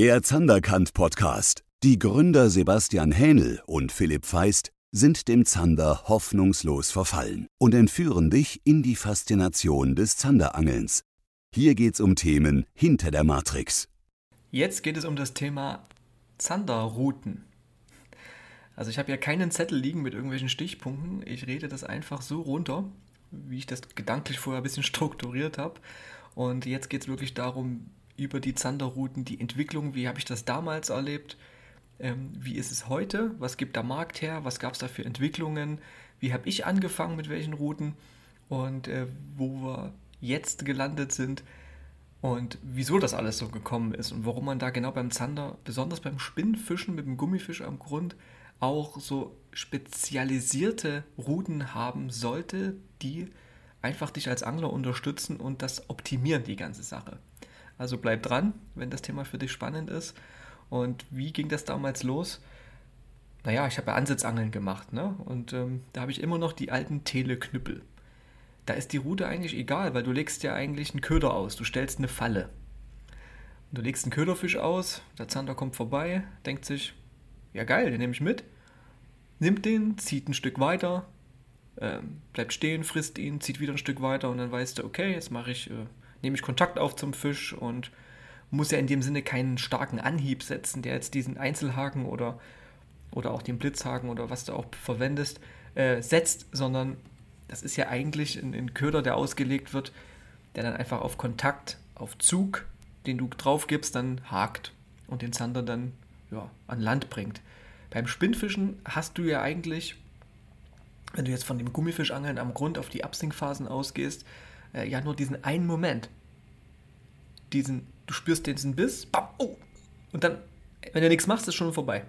Der Zanderkant Podcast. Die Gründer Sebastian Hähnel und Philipp Feist sind dem Zander hoffnungslos verfallen und entführen dich in die Faszination des Zanderangelns. Hier geht's um Themen hinter der Matrix. Jetzt geht es um das Thema Zanderrouten. Also ich habe ja keinen Zettel liegen mit irgendwelchen Stichpunkten. Ich rede das einfach so runter, wie ich das gedanklich vorher ein bisschen strukturiert habe. Und jetzt geht es wirklich darum, über die Zanderrouten, die Entwicklung, wie habe ich das damals erlebt, ähm, wie ist es heute, was gibt der Markt her, was gab es da für Entwicklungen, wie habe ich angefangen mit welchen Routen? Und äh, wo wir jetzt gelandet sind und wieso das alles so gekommen ist und warum man da genau beim Zander, besonders beim Spinnfischen mit dem Gummifisch am Grund, auch so spezialisierte Routen haben sollte, die einfach dich als Angler unterstützen und das optimieren, die ganze Sache. Also bleib dran, wenn das Thema für dich spannend ist. Und wie ging das damals los? Naja, ich habe ja Ansitzangeln gemacht, ne? Und ähm, da habe ich immer noch die alten Teleknüppel. Da ist die Route eigentlich egal, weil du legst ja eigentlich einen Köder aus. Du stellst eine Falle. Und du legst einen Köderfisch aus, der Zander kommt vorbei, denkt sich, ja geil, den nehme ich mit. Nimmt den, zieht ein Stück weiter, ähm, bleibt stehen, frisst ihn, zieht wieder ein Stück weiter und dann weißt du, okay, jetzt mache ich äh, nehme ich Kontakt auf zum Fisch und muss ja in dem Sinne keinen starken Anhieb setzen, der jetzt diesen Einzelhaken oder, oder auch den Blitzhaken oder was du auch verwendest, äh, setzt, sondern das ist ja eigentlich ein, ein Köder, der ausgelegt wird, der dann einfach auf Kontakt, auf Zug, den du drauf gibst, dann hakt und den Zander dann ja, an Land bringt. Beim Spinnfischen hast du ja eigentlich, wenn du jetzt von dem Gummifischangeln am Grund auf die Absinkphasen ausgehst, äh, ja nur diesen einen Moment. Diesen, du spürst diesen Biss, bam, oh, und dann, wenn du nichts machst, ist schon vorbei.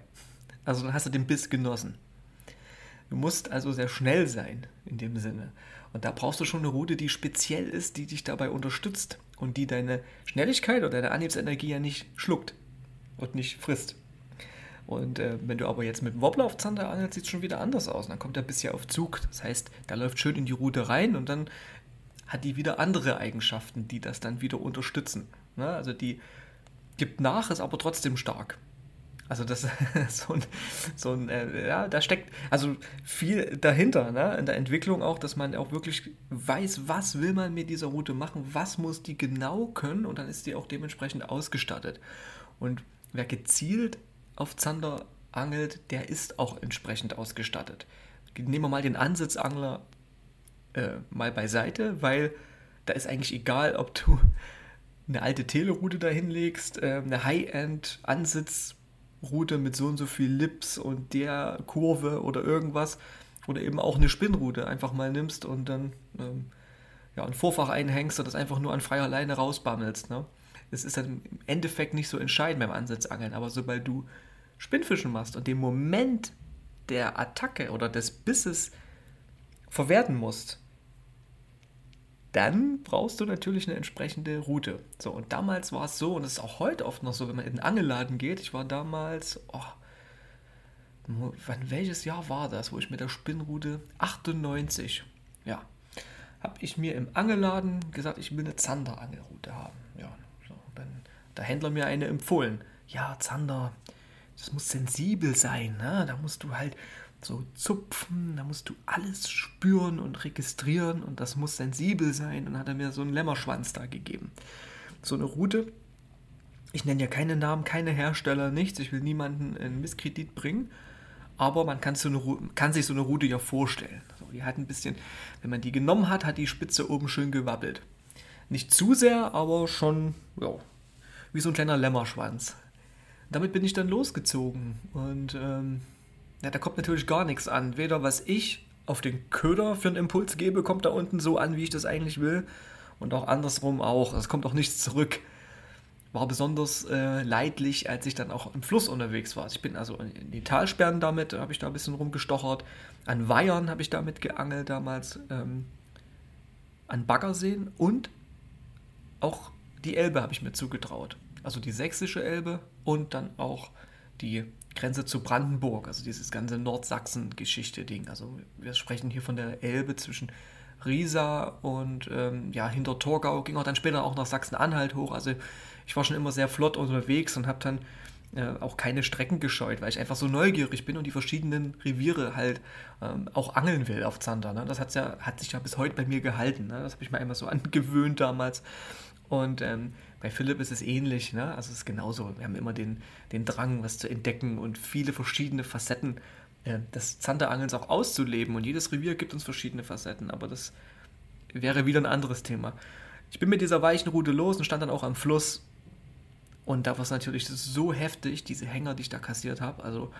Also dann hast du den Biss genossen. Du musst also sehr schnell sein in dem Sinne. Und da brauchst du schon eine Route, die speziell ist, die dich dabei unterstützt und die deine Schnelligkeit oder deine Anhiebsenergie ja nicht schluckt und nicht frisst. Und äh, wenn du aber jetzt mit dem Wobbler auf Zander angelst, sieht es schon wieder anders aus. Dann kommt der Biss ja auf Zug. Das heißt, der läuft schön in die Route rein und dann hat die wieder andere Eigenschaften, die das dann wieder unterstützen. Ne? Also die gibt nach, ist aber trotzdem stark. Also das so ein, so ein äh, ja, da steckt also viel dahinter, ne? in der Entwicklung auch, dass man auch wirklich weiß, was will man mit dieser Route machen, was muss die genau können und dann ist die auch dementsprechend ausgestattet. Und wer gezielt auf Zander angelt, der ist auch entsprechend ausgestattet. Nehmen wir mal den Ansitzangler äh, mal beiseite, weil da ist eigentlich egal, ob du eine alte Teleroute da hinlegst, äh, eine High-End-Ansitzroute mit so und so viel Lips und der Kurve oder irgendwas oder eben auch eine Spinnroute einfach mal nimmst und dann ähm, ja, ein Vorfach einhängst und das einfach nur an freier Leine rausbammelst. Ne? Das ist dann im Endeffekt nicht so entscheidend beim Ansitzangeln, aber sobald du Spinnfischen machst und den Moment der Attacke oder des Bisses verwerten musst, dann brauchst du natürlich eine entsprechende Route. So, und damals war es so, und es ist auch heute oft noch so, wenn man in den Angelladen geht. Ich war damals, oh, wann, welches Jahr war das, wo ich mit der Spinnroute 98, ja, habe ich mir im Angelladen gesagt, ich will eine Zander-Angelroute haben. Ja, so, dann der Händler mir eine empfohlen. Ja, Zander, das muss sensibel sein, ne? Da musst du halt so zupfen, da musst du alles spüren und registrieren und das muss sensibel sein. Und hat er mir so einen Lämmerschwanz da gegeben. So eine Route. Ich nenne ja keine Namen, keine Hersteller, nichts. Ich will niemanden in Misskredit bringen. Aber man kann, so eine, kann sich so eine Route ja vorstellen. So, die hat ein bisschen, wenn man die genommen hat, hat die Spitze oben schön gewabbelt. Nicht zu sehr, aber schon, ja, wie so ein kleiner Lämmerschwanz. Damit bin ich dann losgezogen und ähm, ja, da kommt natürlich gar nichts an. Weder was ich auf den Köder für einen Impuls gebe, kommt da unten so an, wie ich das eigentlich will. Und auch andersrum auch. Es kommt auch nichts zurück. War besonders äh, leidlich, als ich dann auch im Fluss unterwegs war. Ich bin also in die Talsperren damit, habe ich da ein bisschen rumgestochert. An Weihern habe ich damit geangelt damals. Ähm, an Baggerseen und auch die Elbe habe ich mir zugetraut. Also die sächsische Elbe und dann auch die Grenze zu Brandenburg, also dieses ganze Nordsachsen-Geschichte-Ding. Also wir sprechen hier von der Elbe zwischen Riesa und ähm, ja, hinter Torgau ging auch dann später auch nach Sachsen-Anhalt hoch. Also ich war schon immer sehr flott unterwegs und habe dann äh, auch keine Strecken gescheut, weil ich einfach so neugierig bin und die verschiedenen Reviere halt ähm, auch angeln will auf Zander. Ne? Das hat's ja, hat sich ja bis heute bei mir gehalten. Ne? Das habe ich mir einmal so angewöhnt damals. Und ähm, bei Philipp ist es ähnlich. Ne? Also es ist genauso. Wir haben immer den, den Drang, was zu entdecken und viele verschiedene Facetten äh, des Zanderangelns auch auszuleben. Und jedes Revier gibt uns verschiedene Facetten. Aber das wäre wieder ein anderes Thema. Ich bin mit dieser weichen Route los und stand dann auch am Fluss und da war es natürlich so heftig, diese Hänger, die ich da kassiert habe. Also,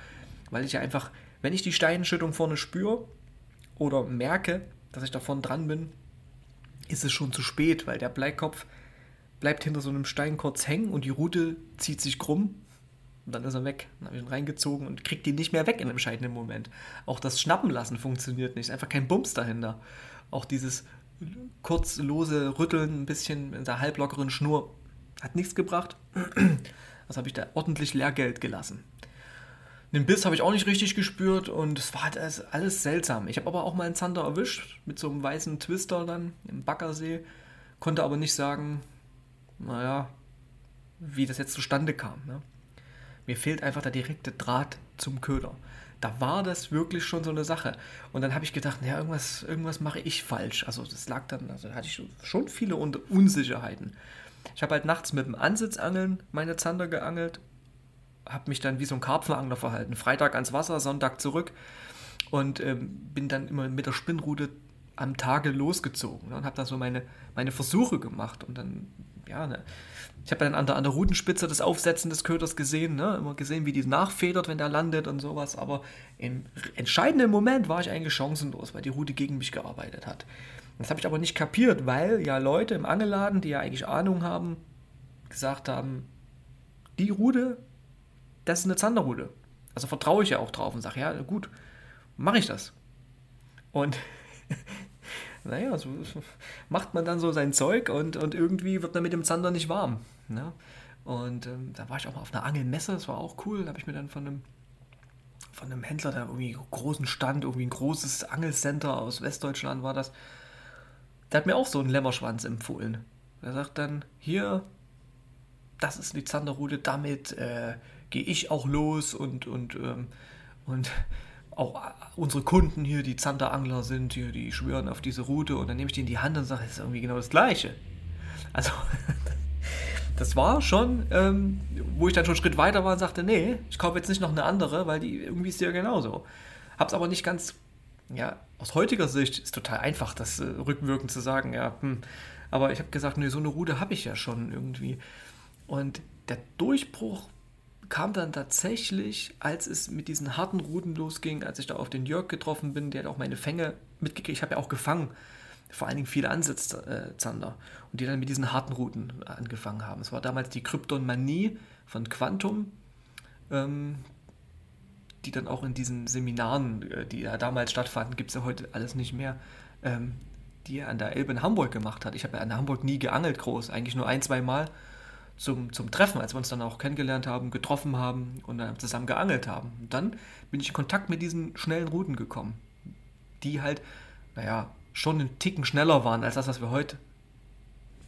weil ich ja einfach, wenn ich die Steinschüttung vorne spüre oder merke, dass ich da vorne dran bin, ist es schon zu spät, weil der Bleikopf bleibt hinter so einem Stein kurz hängen und die Rute zieht sich krumm und dann ist er weg. Dann habe ich ihn reingezogen und kriegt ihn nicht mehr weg in einem entscheidenden Moment. Auch das Schnappen lassen funktioniert nicht. Einfach kein Bums dahinter. Auch dieses kurzlose Rütteln, ein bisschen in der halblockeren Schnur hat nichts gebracht. Also habe ich da ordentlich Lehrgeld gelassen. Den Biss habe ich auch nicht richtig gespürt und es war halt alles seltsam. Ich habe aber auch mal einen Zander erwischt mit so einem weißen Twister dann im Baggersee, konnte aber nicht sagen, naja, wie das jetzt zustande kam. Ne? Mir fehlt einfach der direkte Draht zum Köder. Da war das wirklich schon so eine Sache. Und dann habe ich gedacht, naja, irgendwas, irgendwas mache ich falsch. Also das lag dann, also hatte ich schon viele Unsicherheiten. Ich habe halt nachts mit dem Ansitzangeln meine Zander geangelt, habe mich dann wie so ein Karpfenangler verhalten. Freitag ans Wasser, Sonntag zurück und ähm, bin dann immer mit der Spinnrute am Tage losgezogen ne, und habe dann so meine, meine Versuche gemacht und dann, ja, ne, ich habe dann an der, an der Rutenspitze das Aufsetzen des Köders gesehen, ne, immer gesehen, wie die nachfedert, wenn der landet und sowas, aber im entscheidenden Moment war ich eigentlich chancenlos, weil die Rute gegen mich gearbeitet hat. Das habe ich aber nicht kapiert, weil ja Leute im Angelladen, die ja eigentlich Ahnung haben, gesagt haben, die Rude, das ist eine Zanderrude. Also vertraue ich ja auch drauf und sage, ja, gut, mache ich das. Und naja, so macht man dann so sein Zeug und, und irgendwie wird man mit dem Zander nicht warm. Ne? Und ähm, da war ich auch mal auf einer Angelmesse, das war auch cool. Da habe ich mir dann von einem, von einem Händler, der irgendwie einen großen Stand, irgendwie ein großes Angelcenter aus Westdeutschland war das, der hat mir auch so einen Lämmerschwanz empfohlen. Er sagt dann, hier, das ist die Zanderrute, damit äh, gehe ich auch los und, und, ähm, und auch unsere Kunden hier, die Zanderangler sind, hier, die schwören auf diese Route und dann nehme ich die in die Hand und sage, das ist irgendwie genau das Gleiche. Also, das war schon, ähm, wo ich dann schon einen Schritt weiter war und sagte, nee, ich kaufe jetzt nicht noch eine andere, weil die irgendwie ist ja genauso. Hab's aber nicht ganz ja, aus heutiger Sicht ist total einfach, das äh, rückwirkend zu sagen, ja, hm. aber ich habe gesagt, nee, so eine Rude habe ich ja schon irgendwie. Und der Durchbruch kam dann tatsächlich, als es mit diesen harten Ruden losging, als ich da auf den Jörg getroffen bin, der hat auch meine Fänge mitgekriegt. Ich habe ja auch gefangen, vor allen Dingen viele Ansitzzander, und die dann mit diesen harten Ruten angefangen haben. Es war damals die Krypton Manie von Quantum. Ähm, die dann auch in diesen Seminaren, äh, die ja damals stattfanden, gibt es ja heute alles nicht mehr, ähm, die er an der Elbe in Hamburg gemacht hat. Ich habe ja in Hamburg nie geangelt groß, eigentlich nur ein, zwei Mal zum, zum Treffen, als wir uns dann auch kennengelernt haben, getroffen haben und dann zusammen geangelt haben. Und dann bin ich in Kontakt mit diesen schnellen Routen gekommen, die halt, naja, schon einen Ticken schneller waren als das, was wir heute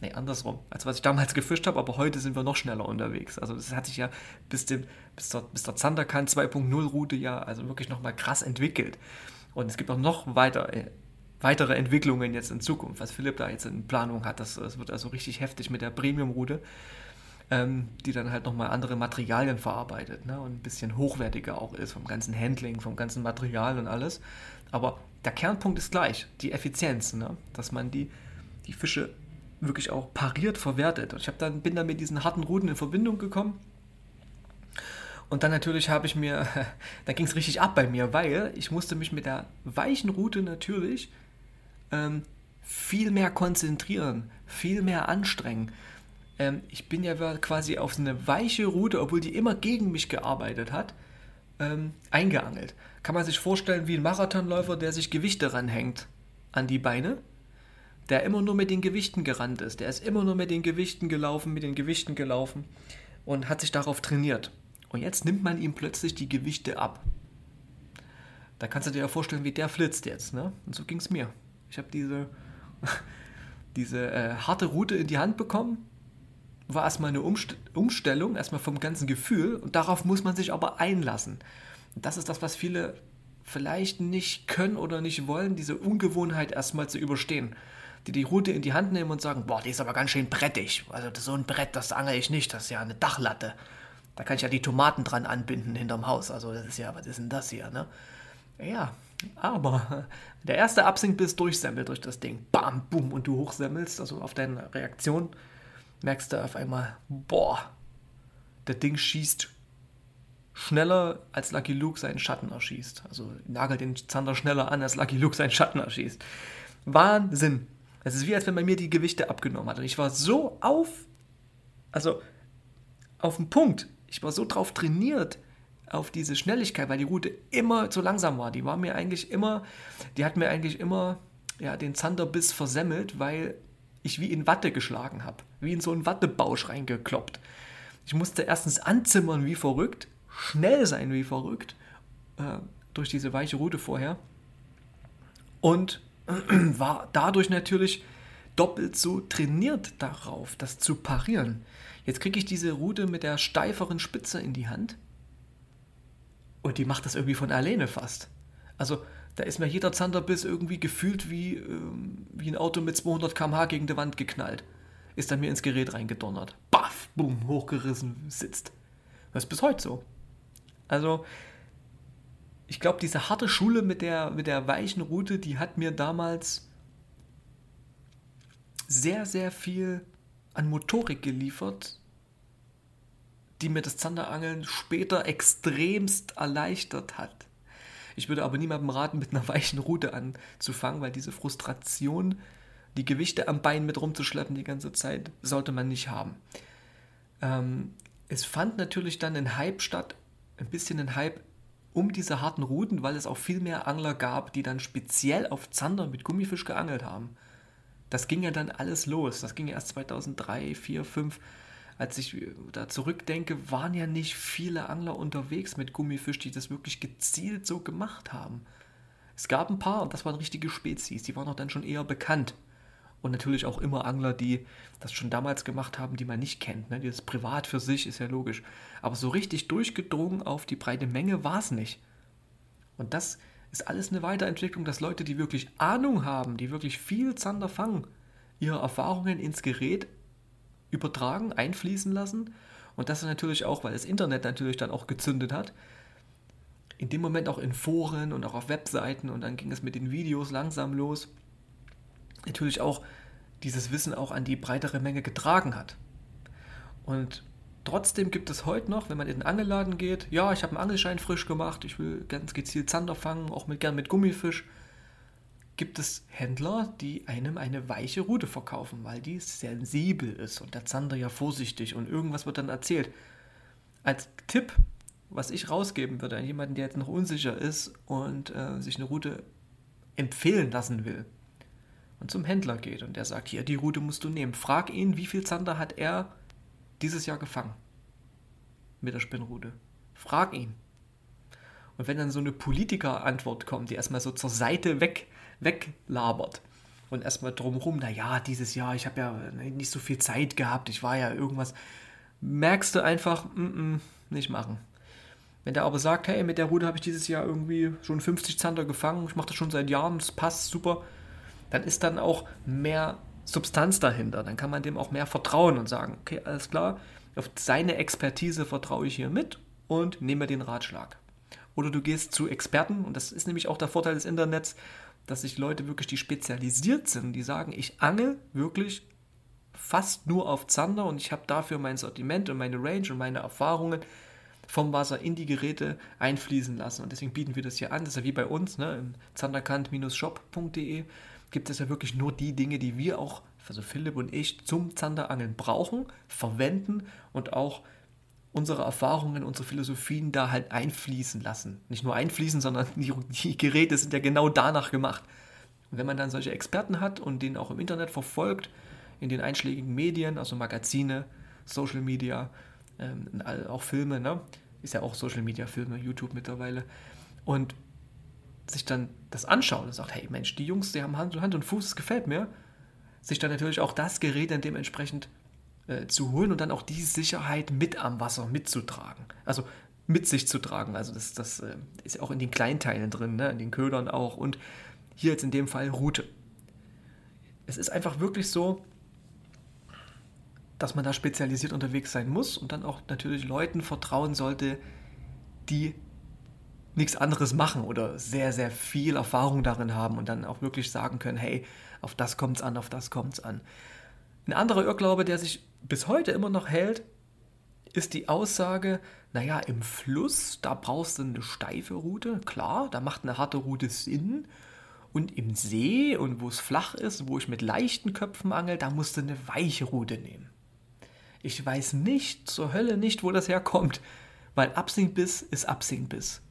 Nee, andersrum. Als was ich damals gefischt habe, aber heute sind wir noch schneller unterwegs. Also das hat sich ja bis, dem, bis, der, bis der Zanderkan 2.0 Route ja also wirklich nochmal krass entwickelt. Und es gibt auch noch weiter, äh, weitere Entwicklungen jetzt in Zukunft, was Philipp da jetzt in Planung hat. Das, das wird also richtig heftig mit der Premium-Route, ähm, die dann halt nochmal andere Materialien verarbeitet ne? und ein bisschen hochwertiger auch ist vom ganzen Handling, vom ganzen Material und alles. Aber der Kernpunkt ist gleich, die Effizienz, ne? dass man die, die Fische wirklich auch pariert verwertet. Und ich dann, bin dann mit diesen harten Routen in Verbindung gekommen. Und dann natürlich habe ich mir, da ging es richtig ab bei mir, weil ich musste mich mit der weichen Route natürlich ähm, viel mehr konzentrieren, viel mehr anstrengen. Ähm, ich bin ja quasi auf eine weiche Route, obwohl die immer gegen mich gearbeitet hat, ähm, eingeangelt. Kann man sich vorstellen wie ein Marathonläufer, der sich Gewichte ranhängt an die Beine der immer nur mit den Gewichten gerannt ist. Der ist immer nur mit den Gewichten gelaufen, mit den Gewichten gelaufen und hat sich darauf trainiert. Und jetzt nimmt man ihm plötzlich die Gewichte ab. Da kannst du dir ja vorstellen, wie der flitzt jetzt. Ne? Und so ging es mir. Ich habe diese, diese äh, harte Route in die Hand bekommen, war erstmal eine Umst Umstellung, erstmal vom ganzen Gefühl und darauf muss man sich aber einlassen. Und das ist das, was viele vielleicht nicht können oder nicht wollen, diese Ungewohnheit erstmal zu überstehen. Die die Route in die Hand nehmen und sagen, boah, die ist aber ganz schön brettig. Also so ein Brett, das angel ich nicht, das ist ja eine Dachlatte. Da kann ich ja die Tomaten dran anbinden hinterm Haus. Also das ist ja, was ist denn das hier, ne? Ja, aber der erste Absinkbiss durchsemmelt durch das Ding. Bam, boom, und du hochsemmelst, also auf deine Reaktion, merkst du auf einmal, boah, das Ding schießt schneller, als Lucky Luke seinen Schatten erschießt. Also nagelt den Zander schneller an, als Lucky Luke seinen Schatten erschießt. Wahnsinn. Es ist wie, als wenn man mir die Gewichte abgenommen hat. Und ich war so auf, also auf den Punkt. Ich war so drauf trainiert, auf diese Schnelligkeit, weil die Route immer zu langsam war. Die war mir eigentlich immer, die hat mir eigentlich immer ja, den Zanderbiss versemmelt, weil ich wie in Watte geschlagen habe, wie in so einen Wattebausch reingekloppt. Ich musste erstens anzimmern wie verrückt, schnell sein wie verrückt, äh, durch diese weiche Route vorher. Und war dadurch natürlich doppelt so trainiert darauf, das zu parieren. Jetzt kriege ich diese Route mit der steiferen Spitze in die Hand und die macht das irgendwie von alleine fast. Also da ist mir jeder Zanderbiss irgendwie gefühlt wie, ähm, wie ein Auto mit 200 km/h gegen die Wand geknallt. Ist dann mir ins Gerät reingedonnert. Baff, boom, hochgerissen, sitzt. Das ist bis heute so. Also, ich glaube, diese harte Schule mit der, mit der weichen Route, die hat mir damals sehr, sehr viel an Motorik geliefert, die mir das Zanderangeln später extremst erleichtert hat. Ich würde aber niemandem raten, mit einer weichen Route anzufangen, weil diese Frustration, die Gewichte am Bein mit rumzuschleppen die ganze Zeit, sollte man nicht haben. Ähm, es fand natürlich dann ein Hype statt, ein bisschen ein Hype um diese harten Routen, weil es auch viel mehr Angler gab, die dann speziell auf Zander mit Gummifisch geangelt haben. Das ging ja dann alles los. Das ging ja erst 2003, 4, 5 als ich da zurückdenke, waren ja nicht viele Angler unterwegs mit Gummifisch, die das wirklich gezielt so gemacht haben. Es gab ein paar und das waren richtige Spezies, die waren auch dann schon eher bekannt. Und natürlich auch immer Angler, die das schon damals gemacht haben, die man nicht kennt. Ne? Das privat für sich ist ja logisch. Aber so richtig durchgedrungen auf die breite Menge war es nicht. Und das ist alles eine Weiterentwicklung, dass Leute, die wirklich Ahnung haben, die wirklich viel Zander fangen, ihre Erfahrungen ins Gerät übertragen, einfließen lassen. Und das natürlich auch, weil das Internet natürlich dann auch gezündet hat, in dem Moment auch in Foren und auch auf Webseiten und dann ging es mit den Videos langsam los, natürlich auch dieses Wissen auch an die breitere Menge getragen hat. Und trotzdem gibt es heute noch, wenn man in den Angelladen geht, ja, ich habe einen Angelschein frisch gemacht, ich will ganz gezielt Zander fangen, auch mit, gern mit Gummifisch gibt es Händler, die einem eine weiche Rute verkaufen, weil die sensibel ist und der Zander ja vorsichtig und irgendwas wird dann erzählt. Als Tipp, was ich rausgeben würde an jemanden, der jetzt noch unsicher ist und äh, sich eine Route empfehlen lassen will und zum Händler geht und der sagt, hier, die Route musst du nehmen. Frag ihn, wie viel Zander hat er dieses Jahr gefangen mit der Spinnrute. Frag ihn. Und wenn dann so eine Politiker-Antwort kommt, die erstmal so zur Seite weg weglabert. Und erstmal drumherum, naja, dieses Jahr, ich habe ja nicht so viel Zeit gehabt, ich war ja irgendwas. Merkst du einfach, mm -mm, nicht machen. Wenn der aber sagt, hey, mit der Rute habe ich dieses Jahr irgendwie schon 50 Zander gefangen, ich mache das schon seit Jahren, das passt super, dann ist dann auch mehr Substanz dahinter. Dann kann man dem auch mehr vertrauen und sagen, okay, alles klar, auf seine Expertise vertraue ich hier mit und nehme den Ratschlag. Oder du gehst zu Experten, und das ist nämlich auch der Vorteil des Internets, dass sich Leute wirklich, die spezialisiert sind, die sagen, ich angel wirklich fast nur auf Zander und ich habe dafür mein Sortiment und meine Range und meine Erfahrungen vom Wasser in die Geräte einfließen lassen. Und deswegen bieten wir das hier an. Das ist ja wie bei uns, ne? im zanderkant-shop.de gibt es ja wirklich nur die Dinge, die wir auch, also Philipp und ich, zum Zanderangeln brauchen, verwenden und auch unsere Erfahrungen, unsere Philosophien da halt einfließen lassen. Nicht nur einfließen, sondern die, die, Geräte sind ja genau danach gemacht. Und wenn man dann solche Experten hat und den auch im Internet verfolgt, in den einschlägigen Medien, also Magazine, Social Media, ähm, auch Filme, ne? ist ja auch Social Media Filme, YouTube mittlerweile, und sich dann das anschaut und sagt, hey Mensch, die Jungs, die haben Hand und Hand und Fuß, es gefällt mir, sich dann natürlich auch das Gerät dann dementsprechend äh, zu holen und dann auch die Sicherheit mit am Wasser mitzutragen. Also mit sich zu tragen. Also das, das äh, ist ja auch in den Kleinteilen drin, ne? in den Ködern auch. Und hier jetzt in dem Fall Route. Es ist einfach wirklich so, dass man da spezialisiert unterwegs sein muss und dann auch natürlich Leuten vertrauen sollte, die nichts anderes machen oder sehr, sehr viel Erfahrung darin haben und dann auch wirklich sagen können, hey, auf das kommt es an, auf das kommt es an. Ein anderer Irrglaube, der sich bis heute immer noch hält, ist die Aussage, naja, im Fluss, da brauchst du eine steife Route, klar, da macht eine harte Route Sinn. Und im See und wo es flach ist, wo ich mit leichten Köpfen angel, da musst du eine weiche Route nehmen. Ich weiß nicht, zur Hölle nicht, wo das herkommt, weil Absinkbiss ist Absinkbiss.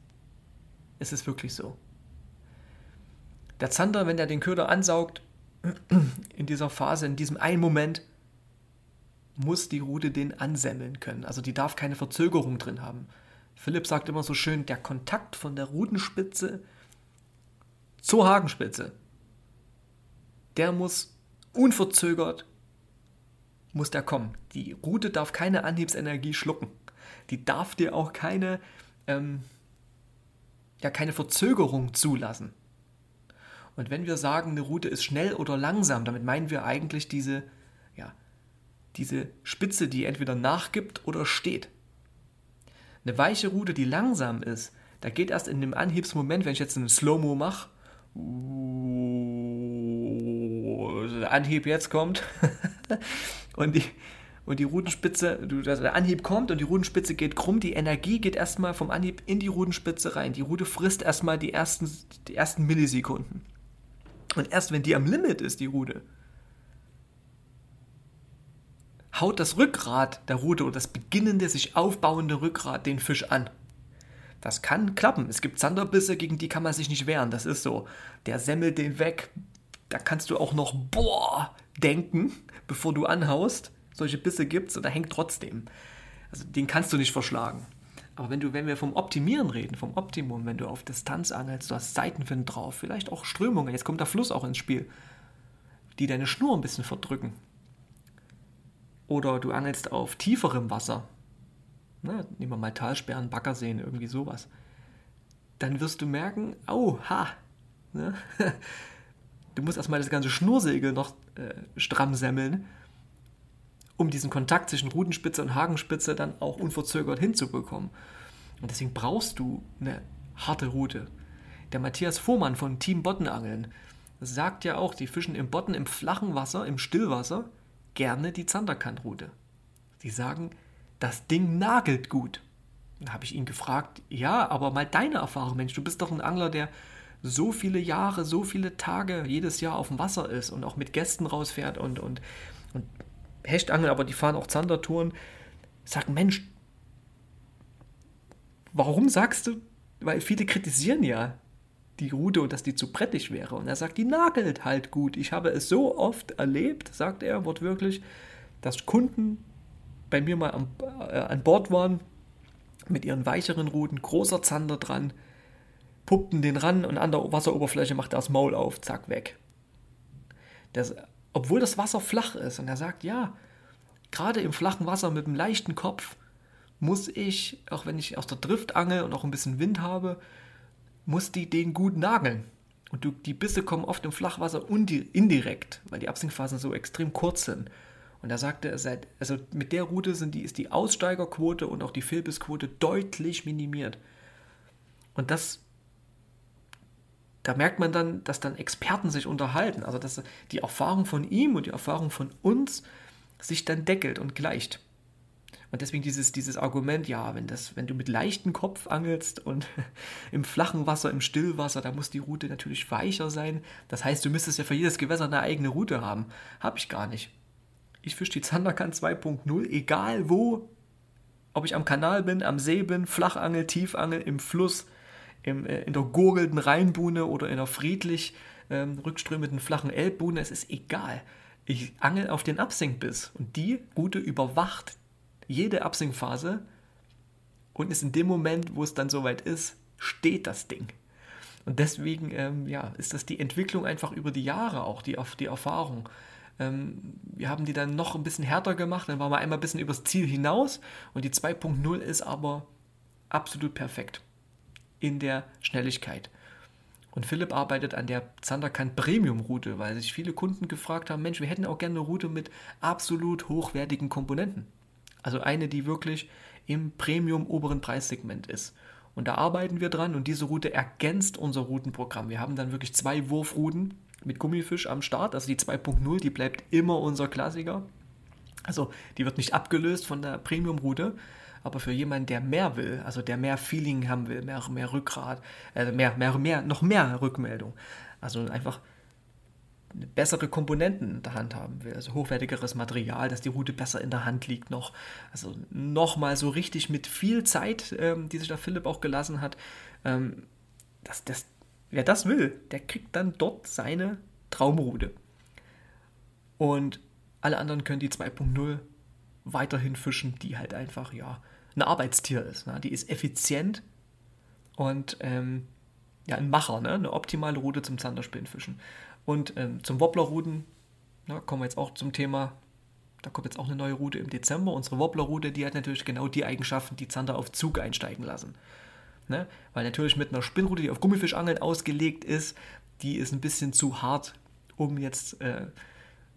Es ist wirklich so. Der Zander, wenn er den Köder ansaugt, in dieser Phase, in diesem einen Moment, muss die Rute den ansemmeln können. Also die darf keine Verzögerung drin haben. Philipp sagt immer so schön, der Kontakt von der Rutenspitze zur Hakenspitze, der muss unverzögert, muss der kommen. Die Rute darf keine Anhiebsenergie schlucken. Die darf dir auch keine, ähm, ja, keine Verzögerung zulassen. Und wenn wir sagen, eine Route ist schnell oder langsam, damit meinen wir eigentlich diese, ja, diese Spitze, die entweder nachgibt oder steht. Eine weiche Route, die langsam ist, da geht erst in dem Anhiebsmoment, wenn ich jetzt einen Slow-Mo mache, der Anhieb jetzt kommt und die, und die Rutenspitze, also der Anhieb kommt und die Rutenspitze geht krumm, die Energie geht erstmal vom Anhieb in die Rutenspitze rein. Die Rute frisst erstmal die ersten, die ersten Millisekunden. Und erst wenn die am Limit ist, die Rute, haut das Rückgrat der Rute oder das beginnende, sich aufbauende Rückgrat den Fisch an. Das kann klappen. Es gibt Zanderbisse, gegen die kann man sich nicht wehren. Das ist so. Der semmelt den weg. Da kannst du auch noch boah denken, bevor du anhaust. Solche Bisse gibt's und da hängt trotzdem. Also den kannst du nicht verschlagen. Aber wenn du, wenn wir vom Optimieren reden, vom Optimum, wenn du auf Distanz anhältst, du hast Seitenwind drauf, vielleicht auch Strömungen, jetzt kommt der Fluss auch ins Spiel, die deine Schnur ein bisschen verdrücken. Oder du angelst auf tieferem Wasser, ne, nehmen wir mal Talsperren, Baggerseen, irgendwie sowas. Dann wirst du merken, oh, ha, ne? du musst erstmal das ganze Schnursegel noch äh, stramm semmeln, um diesen Kontakt zwischen Rudenspitze und Hagenspitze dann auch unverzögert hinzubekommen. Und deswegen brauchst du eine harte Route. Der Matthias Fuhrmann von Team Bottenangeln sagt ja auch, die fischen im Botten, im flachen Wasser, im Stillwasser gerne die Zanderkantroute. Sie sagen, das Ding nagelt gut. Dann habe ich ihn gefragt, ja, aber mal deine Erfahrung, Mensch, du bist doch ein Angler, der so viele Jahre, so viele Tage jedes Jahr auf dem Wasser ist und auch mit Gästen rausfährt und, und, und Hechtangeln, aber die fahren auch Zandertouren. Sagen, Mensch, warum sagst du, weil viele kritisieren ja die Rute und dass die zu brettig wäre. Und er sagt, die nagelt halt gut. Ich habe es so oft erlebt, sagt er wortwörtlich, dass Kunden bei mir mal an, äh, an Bord waren mit ihren weicheren Ruten, großer Zander dran, puppten den ran und an der Wasseroberfläche macht er das Maul auf, zack, weg. Das, obwohl das Wasser flach ist. Und er sagt, ja, gerade im flachen Wasser mit einem leichten Kopf muss ich, auch wenn ich aus der Drift angel und auch ein bisschen Wind habe, muss die den gut nageln. Und du, die Bisse kommen oft im Flachwasser indirekt, weil die Absinkphasen so extrem kurz sind. Und er sagte, also mit der Route sind die, ist die Aussteigerquote und auch die Fehlbissquote deutlich minimiert. Und das, da merkt man dann, dass dann Experten sich unterhalten. Also dass die Erfahrung von ihm und die Erfahrung von uns sich dann deckelt und gleicht. Und deswegen dieses, dieses Argument, ja, wenn, das, wenn du mit leichtem Kopf angelst und im flachen Wasser, im Stillwasser, da muss die Route natürlich weicher sein. Das heißt, du müsstest ja für jedes Gewässer eine eigene Route haben. Habe ich gar nicht. Ich fische die Zanderkan 2.0, egal wo, ob ich am Kanal bin, am See bin, Flachangel, Tiefangel, im Fluss, im, äh, in der gurgelnden Rheinbuhne oder in der friedlich ähm, rückströmenden flachen Elbbuhne, es ist egal. Ich angel auf den Absinkbiss und die Route überwacht jede Absinkphase und ist in dem Moment, wo es dann soweit ist, steht das Ding. Und deswegen ähm, ja, ist das die Entwicklung einfach über die Jahre auch, die, die Erfahrung Ähm, wir haben die dann noch ein bisschen härter gemacht, dann waren wir einmal ein bisschen übers Ziel hinaus und die 2.0 ist aber absolut perfekt in der Schnelligkeit. Und Philipp arbeitet an der Zanderkant Premium Route, weil sich viele Kunden gefragt haben, Mensch, wir hätten auch gerne eine Route mit absolut hochwertigen Komponenten. Also eine, die wirklich im Premium oberen Preissegment ist. Und da arbeiten wir dran und diese Route ergänzt unser Routenprogramm. Wir haben dann wirklich zwei Wurfrouten mit Gummifisch am Start. Also die 2.0, die bleibt immer unser Klassiker. Also die wird nicht abgelöst von der Premium-Route. Aber für jemanden, der mehr will, also der mehr Feeling haben will, mehr, mehr Rückgrat, äh, mehr, mehr, mehr, noch mehr Rückmeldung, also einfach bessere Komponenten in der Hand haben will, also hochwertigeres Material, dass die Route besser in der Hand liegt noch. Also nochmal so richtig mit viel Zeit, ähm, die sich da Philipp auch gelassen hat. Ähm, das, das, wer das will, der kriegt dann dort seine Traumroute. Und alle anderen können die 2.0 weiterhin fischen, die halt einfach, ja, ein Arbeitstier ist. Ne? Die ist effizient und ähm, ja, ein Macher, ne? eine optimale Route zum Zanderspinnfischen. Und ähm, zum Wobblerruden ne, kommen wir jetzt auch zum Thema. Da kommt jetzt auch eine neue Route im Dezember. Unsere Wobblerroute, die hat natürlich genau die Eigenschaften, die Zander auf Zug einsteigen lassen. Ne? Weil natürlich mit einer Spinnroute, die auf Gummifischangeln ausgelegt ist, die ist ein bisschen zu hart, um jetzt äh,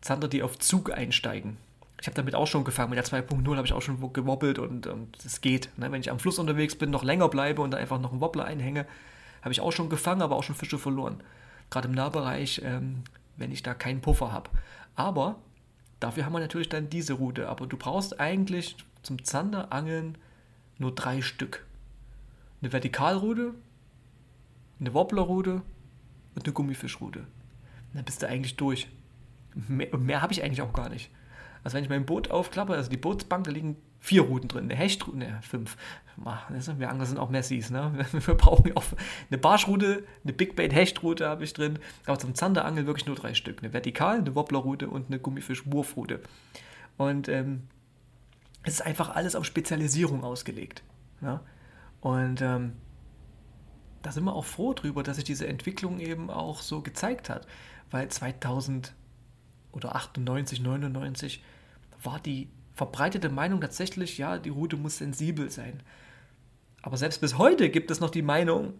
Zander, die auf Zug einsteigen. Ich habe damit auch schon gefangen. Mit der 2.0 habe ich auch schon gewobbelt und es geht. Ne? Wenn ich am Fluss unterwegs bin, noch länger bleibe und da einfach noch einen Wobbler einhänge, habe ich auch schon gefangen, aber auch schon Fische verloren gerade im Nahbereich, ähm, wenn ich da keinen Puffer habe. Aber dafür haben wir natürlich dann diese Route. Aber du brauchst eigentlich zum Zanderangeln nur drei Stück. Eine Vertikalroute, eine Wobblerroute und eine Gummifischroute. Dann bist du eigentlich durch. Mehr, mehr habe ich eigentlich auch gar nicht. Also wenn ich mein Boot aufklappe, also die Bootsbank, da liegen vier Routen drin, eine Hechtroute, ne, fünf. Wir Angler sind auch Messis, ne? Wir brauchen auch eine Barschroute, eine Big Bait Hechtroute habe ich drin, aber zum Zanderangeln wirklich nur drei Stück. Eine Vertikal, eine Wobblerroute und eine Gummifisch-Wurfroute. Und ähm, es ist einfach alles auf Spezialisierung ausgelegt. Ne? Und ähm, da sind wir auch froh drüber, dass sich diese Entwicklung eben auch so gezeigt hat. Weil 2000 oder 98, 99 war die verbreitete Meinung tatsächlich, ja, die Route muss sensibel sein. Aber selbst bis heute gibt es noch die Meinung,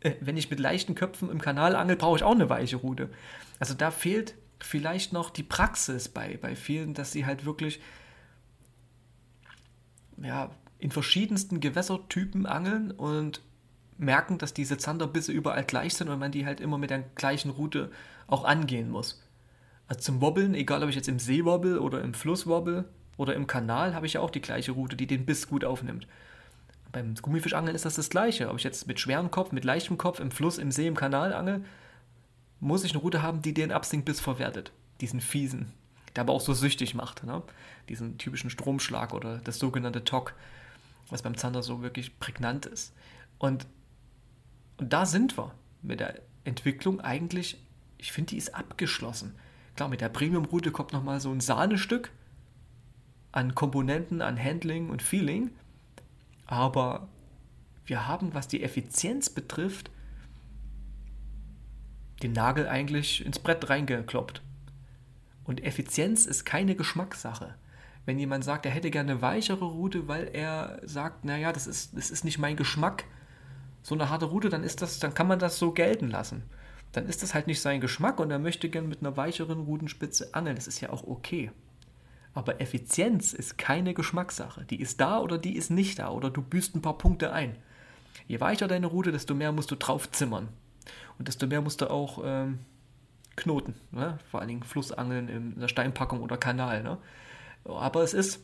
äh, wenn ich mit leichten Köpfen im Kanal angel, brauche ich auch eine weiche Route. Also da fehlt vielleicht noch die Praxis bei, bei vielen, dass sie halt wirklich ja, in verschiedensten Gewässertypen angeln und merken, dass diese Zanderbisse überall gleich sind und man die halt immer mit der gleichen Route auch angehen muss. Also zum Wobbeln, egal ob ich jetzt im See wobbel oder im Fluss wobbel, oder im Kanal habe ich ja auch die gleiche Route, die den Biss gut aufnimmt. Beim Gummifischangeln ist das das gleiche. Ob ich jetzt mit schwerem Kopf, mit leichtem Kopf im Fluss, im See, im Kanal angel, muss ich eine Route haben, die den Absinkbiss verwertet. Diesen fiesen, der aber auch so süchtig macht. Ne? Diesen typischen Stromschlag oder das sogenannte Tock, was beim Zander so wirklich prägnant ist. Und, und da sind wir mit der Entwicklung eigentlich, ich finde, die ist abgeschlossen. Klar, mit der Premium-Route kommt nochmal so ein Sahnestück, an Komponenten, an Handling und Feeling. Aber wir haben, was die Effizienz betrifft, den Nagel eigentlich ins Brett reingekloppt. Und Effizienz ist keine Geschmackssache. Wenn jemand sagt, er hätte gerne eine weichere Route, weil er sagt, naja, das ist, das ist nicht mein Geschmack, so eine harte Route, dann ist das, dann kann man das so gelten lassen. Dann ist das halt nicht sein Geschmack und er möchte gerne mit einer weicheren Rutenspitze angeln. Das ist ja auch okay. Aber Effizienz ist keine Geschmackssache. Die ist da oder die ist nicht da oder du büßt ein paar Punkte ein. Je weicher deine Route, desto mehr musst du drauf zimmern. Und desto mehr musst du auch ähm, knoten. Ne? Vor allen Dingen Flussangeln in einer Steinpackung oder Kanal. Ne? Aber es ist,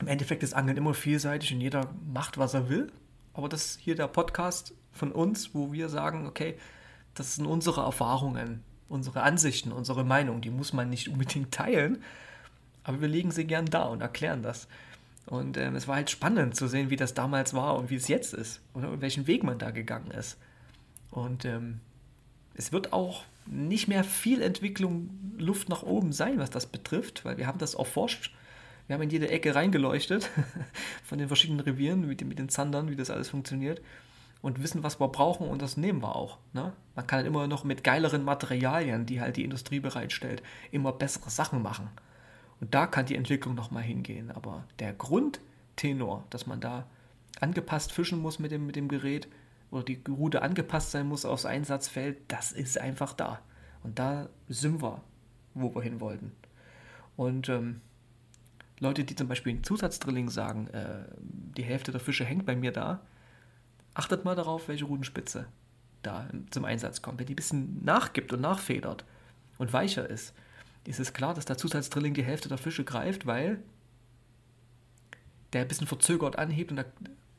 im Endeffekt ist Angeln immer vielseitig und jeder macht, was er will. Aber das ist hier der Podcast von uns, wo wir sagen, okay, das sind unsere Erfahrungen, unsere Ansichten, unsere Meinung. Die muss man nicht unbedingt teilen, aber wir legen sie gern da und erklären das. Und ähm, es war halt spannend zu sehen, wie das damals war und wie es jetzt ist und welchen Weg man da gegangen ist. Und ähm, es wird auch nicht mehr viel Entwicklung, Luft nach oben sein, was das betrifft, weil wir haben das erforscht. Wir haben in jede Ecke reingeleuchtet von den verschiedenen Revieren mit, mit den Zandern, wie das alles funktioniert. Und wissen, was wir brauchen und das nehmen wir auch. Ne? Man kann halt immer noch mit geileren Materialien, die halt die Industrie bereitstellt, immer bessere Sachen machen. Und da kann die Entwicklung nochmal hingehen. Aber der Grundtenor, dass man da angepasst fischen muss mit dem, mit dem Gerät oder die Route angepasst sein muss aufs Einsatzfeld, das ist einfach da. Und da sind wir, wo wir hin wollten. Und ähm, Leute, die zum Beispiel in Zusatzdrilling sagen, äh, die Hälfte der Fische hängt bei mir da, achtet mal darauf, welche Rudenspitze da zum Einsatz kommt. Wenn die ein bisschen nachgibt und nachfedert und weicher ist, ist es klar, dass der Zusatzdrilling die Hälfte der Fische greift, weil der ein bisschen verzögert anhebt und der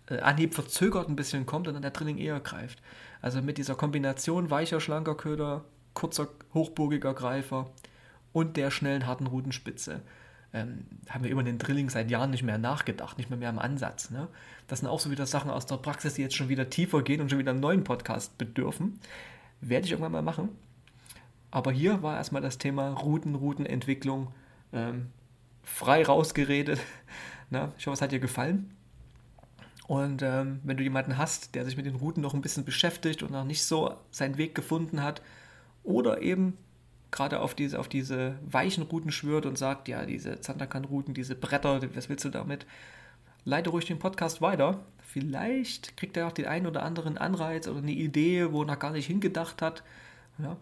äh, Anhieb verzögert ein bisschen kommt und dann der Drilling eher greift. Also mit dieser Kombination weicher, schlanker Köder, kurzer, hochbogiger Greifer und der schnellen, harten Rutenspitze ähm, haben wir über den Drilling seit Jahren nicht mehr nachgedacht, nicht mehr mehr im Ansatz. Ne? Das sind auch so wieder Sachen aus der Praxis, die jetzt schon wieder tiefer gehen und schon wieder einen neuen Podcast bedürfen. Werde ich irgendwann mal machen. Aber hier war erstmal das Thema Routen, Routenentwicklung ähm, frei rausgeredet. Na, ich hoffe, es hat dir gefallen. Und ähm, wenn du jemanden hast, der sich mit den Routen noch ein bisschen beschäftigt und noch nicht so seinen Weg gefunden hat, oder eben gerade auf diese, auf diese weichen Routen schwört und sagt, ja, diese Zanderkan-Routen, diese Bretter, was willst du damit? Leite ruhig den Podcast weiter. Vielleicht kriegt er auch den einen oder anderen Anreiz oder eine Idee, wo er noch gar nicht hingedacht hat, ja,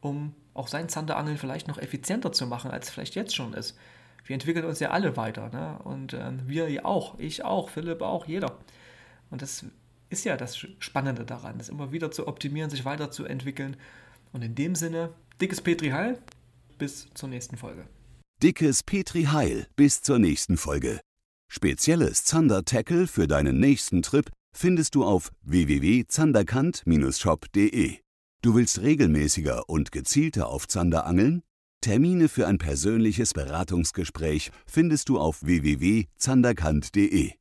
um auch sein Zanderangeln vielleicht noch effizienter zu machen, als es vielleicht jetzt schon ist. Wir entwickeln uns ja alle weiter. Ne? Und äh, wir ja auch, ich auch, Philipp auch, jeder. Und das ist ja das Spannende daran, das immer wieder zu optimieren, sich weiterzuentwickeln. Und in dem Sinne Dickes Petri Heil, bis zur nächsten Folge. Dickes Petri Heil, bis zur nächsten Folge. Spezielles Zander-Tackle für deinen nächsten Trip findest du auf www.zanderkant-shop.de. Du willst regelmäßiger und gezielter auf Zander angeln? Termine für ein persönliches Beratungsgespräch findest du auf www.zanderkant.de.